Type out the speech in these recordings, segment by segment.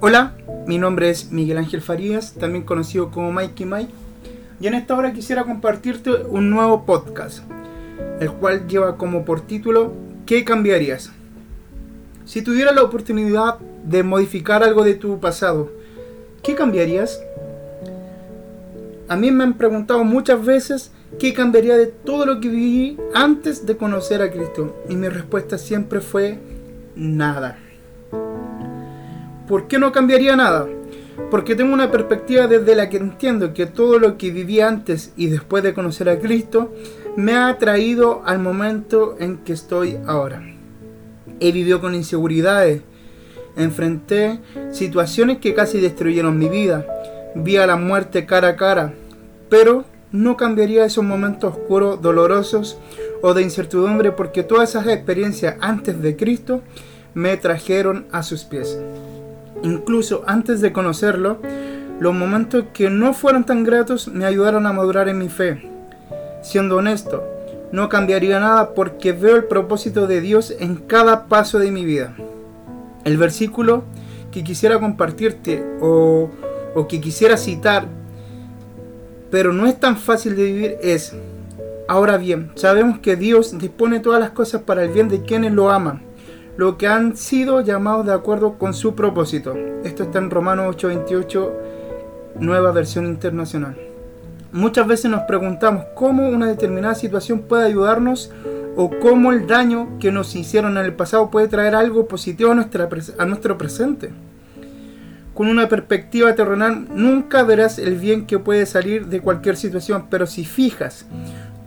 Hola, mi nombre es Miguel Ángel Farías, también conocido como Mikey Mike, y en esta hora quisiera compartirte un nuevo podcast, el cual lleva como por título ¿Qué cambiarías? Si tuviera la oportunidad de modificar algo de tu pasado, ¿qué cambiarías? A mí me han preguntado muchas veces qué cambiaría de todo lo que viví antes de conocer a Cristo, y mi respuesta siempre fue nada. ¿Por qué no cambiaría nada? Porque tengo una perspectiva desde la que entiendo que todo lo que viví antes y después de conocer a Cristo me ha traído al momento en que estoy ahora. He vivido con inseguridades, enfrenté situaciones que casi destruyeron mi vida, vi a la muerte cara a cara, pero no cambiaría esos momentos oscuros, dolorosos o de incertidumbre porque todas esas experiencias antes de Cristo me trajeron a sus pies. Incluso antes de conocerlo, los momentos que no fueron tan gratos me ayudaron a madurar en mi fe. Siendo honesto, no cambiaría nada porque veo el propósito de Dios en cada paso de mi vida. El versículo que quisiera compartirte o, que quisiera citar, pero no es tan fácil de vivir, es, ahora bien, sabemos que Dios dispone todas las cosas para el bien de quienes lo aman lo que han sido llamados de acuerdo con su propósito. Esto está en Romanos 8:28, nueva versión internacional. Muchas veces nos preguntamos cómo una determinada situación puede ayudarnos o cómo el daño que nos hicieron en el pasado puede traer algo positivo a, a nuestro presente. Con una perspectiva terrenal nunca verás el bien que puede salir de cualquier situación, pero si fijas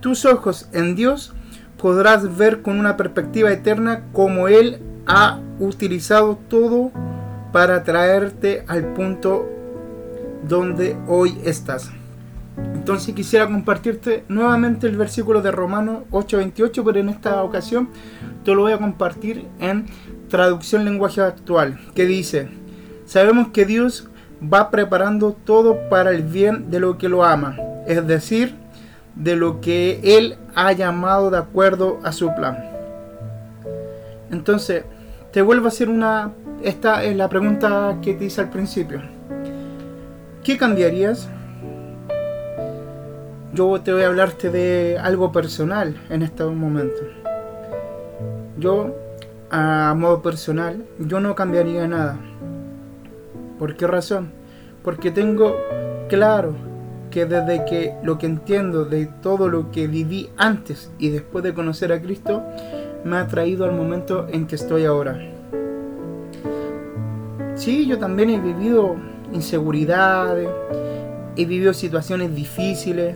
tus ojos en Dios, podrás ver con una perspectiva eterna cómo Él ha utilizado todo para traerte al punto donde hoy estás. Entonces quisiera compartirte nuevamente el versículo de Romanos 8:28, pero en esta ocasión te lo voy a compartir en traducción lenguaje actual, que dice, sabemos que Dios va preparando todo para el bien de lo que lo ama, es decir, de lo que Él ha llamado de acuerdo a su plan. Entonces, te vuelvo a hacer una... Esta es la pregunta que te hice al principio. ¿Qué cambiarías? Yo te voy a hablarte de algo personal en este momento. Yo, a modo personal, yo no cambiaría nada. ¿Por qué razón? Porque tengo claro que desde que lo que entiendo de todo lo que viví antes y después de conocer a Cristo, me ha traído al momento en que estoy ahora. Sí, yo también he vivido inseguridades, he vivido situaciones difíciles,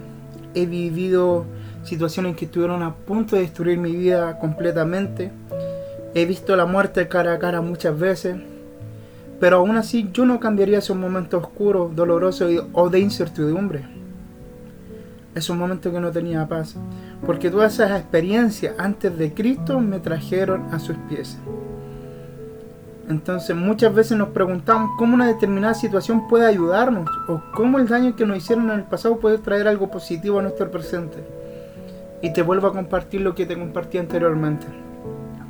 he vivido situaciones que estuvieron a punto de destruir mi vida completamente. He visto la muerte cara a cara muchas veces, pero aún así yo no cambiaría esos momentos oscuros, dolorosos o de incertidumbre. Esos momentos que no tenía paz. Porque todas esas experiencias antes de Cristo me trajeron a sus pies. Entonces muchas veces nos preguntamos cómo una determinada situación puede ayudarnos o cómo el daño que nos hicieron en el pasado puede traer algo positivo a nuestro presente. Y te vuelvo a compartir lo que te compartí anteriormente.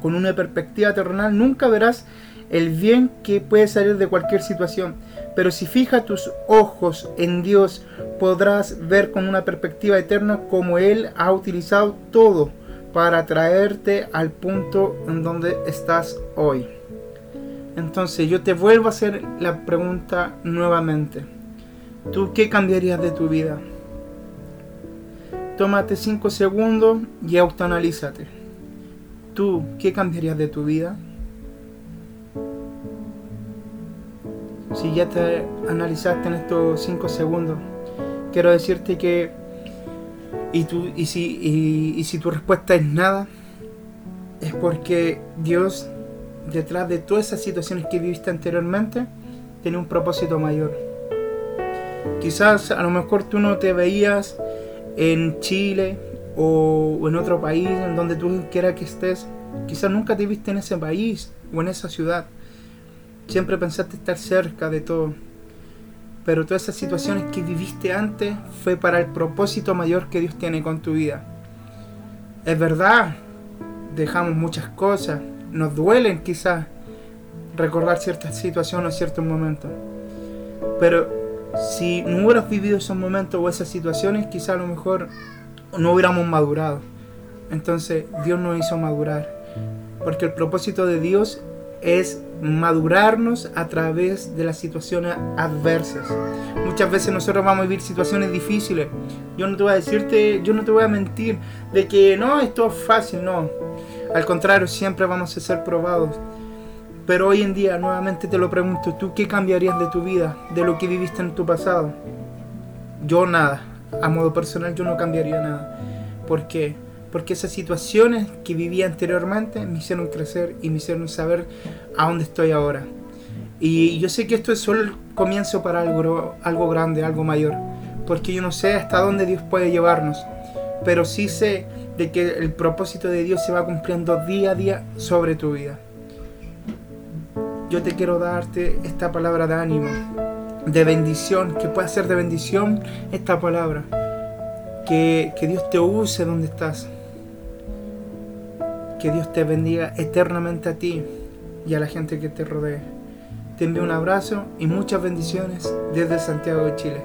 Con una perspectiva terrenal nunca verás el bien que puede salir de cualquier situación. Pero si fijas tus ojos en Dios, podrás ver con una perspectiva eterna cómo Él ha utilizado todo para traerte al punto en donde estás hoy. Entonces yo te vuelvo a hacer la pregunta nuevamente. ¿Tú qué cambiarías de tu vida? Tómate 5 segundos y autoanalízate. ¿Tú qué cambiarías de tu vida? Si ya te analizaste en estos 5 segundos, quiero decirte que y, tú, y, si, y, si tu respuesta es nada, es porque Dios, detrás de todas esas situaciones que viviste anteriormente, tiene un propósito mayor. Quizás a lo mejor tú no te veías en Chile o, en otro país, en donde tú quieras que estés. Quizás nunca te viste en ese país o en esa ciudad. Siempre pensaste estar cerca de todo. Pero todas esas situaciones que viviste antes fue para el propósito mayor que Dios tiene con tu vida. Es verdad, dejamos muchas cosas, nos duelen quizás, recordar ciertas situaciones o ciertos momentos. Pero si no hubieras vivido esos momentos o esas situaciones, quizá a lo mejor no hubiéramos madurado. Entonces Dios nos hizo madurar. Porque el propósito de Dios es madurarnos a través de las situaciones adversas. Muchas veces nosotros vamos a vivir situaciones difíciles. Yo no te voy a decirte, yo no te voy a mentir de que no, esto es fácil, no. Al contrario, siempre vamos a ser probados. Pero hoy en día, nuevamente te lo pregunto, ¿tú qué cambiarías de tu vida, de lo que viviste en tu pasado? Yo nada. A modo personal yo no cambiaría nada. ¿Por qué? Porque esas situaciones que viví anteriormente me hicieron crecer y me hicieron saber a dónde estoy ahora. Y yo sé que esto es solo el comienzo para algo, algo grande, algo mayor. Porque yo no sé hasta dónde Dios puede llevarnos. Pero sí sé de que el propósito de Dios se va cumpliendo día a día sobre tu vida yo te quiero darte esta palabra de ánimo, de bendición, que pueda ser de bendición esta palabra. Que, que Dios te use donde estás. Que Dios te bendiga eternamente a ti y a la gente que te rodee. Te envío un abrazo y muchas bendiciones desde Santiago de Chile.